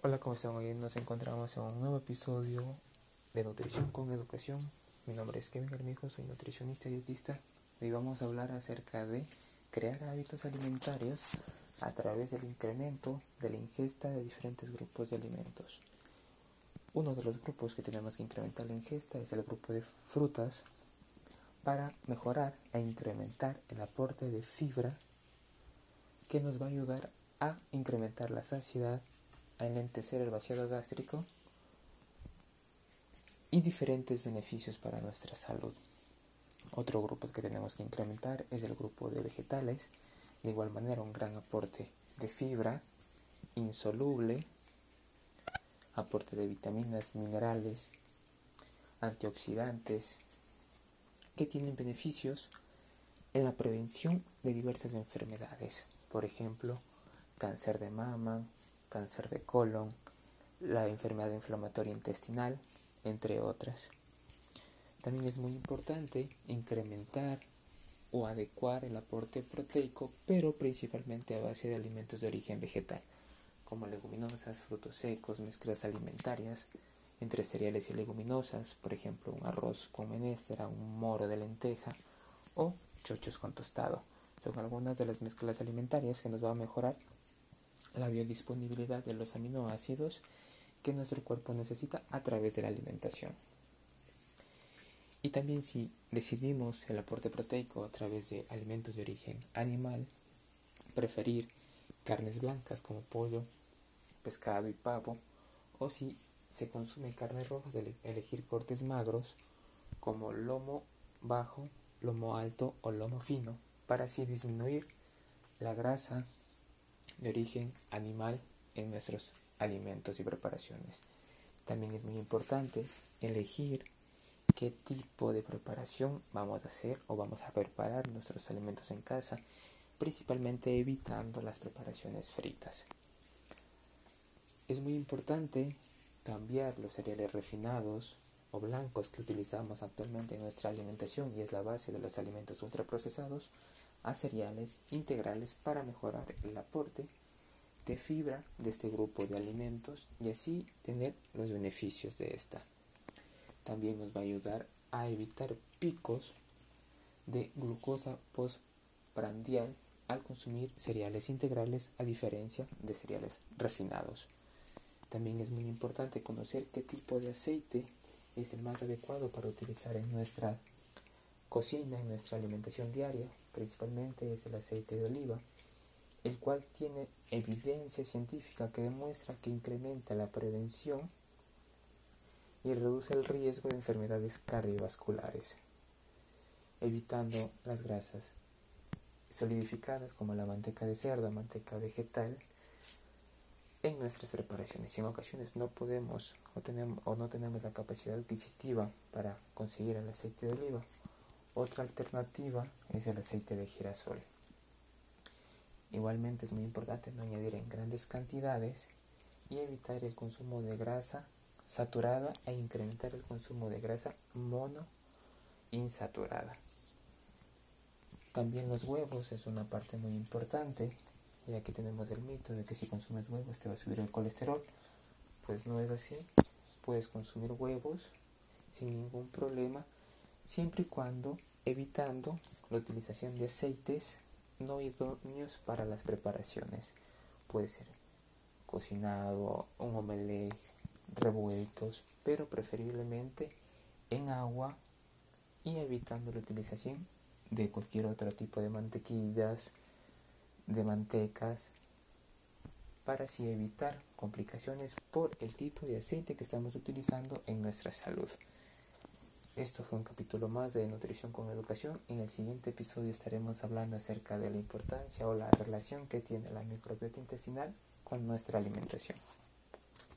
Hola, ¿cómo están? Hoy nos encontramos en un nuevo episodio de Nutrición con Educación. Mi nombre es Kevin Armijo, soy nutricionista y dietista. Hoy vamos a hablar acerca de crear hábitos alimentarios a través del incremento de la ingesta de diferentes grupos de alimentos. Uno de los grupos que tenemos que incrementar la ingesta es el grupo de frutas para mejorar e incrementar el aporte de fibra que nos va a ayudar a incrementar la saciedad a enlentecer el vaciado gástrico y diferentes beneficios para nuestra salud. Otro grupo que tenemos que incrementar es el grupo de vegetales, de igual manera un gran aporte de fibra insoluble, aporte de vitaminas, minerales, antioxidantes, que tienen beneficios en la prevención de diversas enfermedades, por ejemplo, cáncer de mama, cáncer de colon, la enfermedad inflamatoria intestinal, entre otras. También es muy importante incrementar o adecuar el aporte proteico, pero principalmente a base de alimentos de origen vegetal, como leguminosas, frutos secos, mezclas alimentarias entre cereales y leguminosas, por ejemplo, un arroz con menestra, un moro de lenteja o chochos con tostado. Son algunas de las mezclas alimentarias que nos van a mejorar la biodisponibilidad de los aminoácidos que nuestro cuerpo necesita a través de la alimentación. Y también si decidimos el aporte proteico a través de alimentos de origen animal, preferir carnes blancas como pollo, pescado y pavo, o si se consume carnes rojas, elegir cortes magros como lomo bajo, lomo alto o lomo fino, para así disminuir la grasa de origen animal en nuestros alimentos y preparaciones. También es muy importante elegir qué tipo de preparación vamos a hacer o vamos a preparar nuestros alimentos en casa, principalmente evitando las preparaciones fritas. Es muy importante cambiar los cereales refinados o blancos que utilizamos actualmente en nuestra alimentación y es la base de los alimentos ultraprocesados a cereales integrales para mejorar el aporte de fibra de este grupo de alimentos y así tener los beneficios de esta. También nos va a ayudar a evitar picos de glucosa postprandial al consumir cereales integrales a diferencia de cereales refinados. También es muy importante conocer qué tipo de aceite es el más adecuado para utilizar en nuestra cocina, en nuestra alimentación diaria, principalmente es el aceite de oliva, el cual tiene evidencia científica que demuestra que incrementa la prevención y reduce el riesgo de enfermedades cardiovasculares, evitando las grasas solidificadas como la manteca de cerdo, manteca vegetal, en nuestras preparaciones. Si en ocasiones no podemos o, o no tenemos la capacidad adquisitiva para conseguir el aceite de oliva, otra alternativa es el aceite de girasol. Igualmente es muy importante no añadir en grandes cantidades y evitar el consumo de grasa saturada e incrementar el consumo de grasa mono insaturada. También los huevos es una parte muy importante y aquí tenemos el mito de que si consumes huevos te va a subir el colesterol. Pues no es así. Puedes consumir huevos sin ningún problema, siempre y cuando evitando la utilización de aceites no idóneos para las preparaciones. Puede ser cocinado, un omelette, revueltos, pero preferiblemente en agua y evitando la utilización de cualquier otro tipo de mantequillas, de mantecas para así evitar complicaciones por el tipo de aceite que estamos utilizando en nuestra salud. Esto fue un capítulo más de Nutrición con Educación. En el siguiente episodio estaremos hablando acerca de la importancia o la relación que tiene la microbiota intestinal con nuestra alimentación.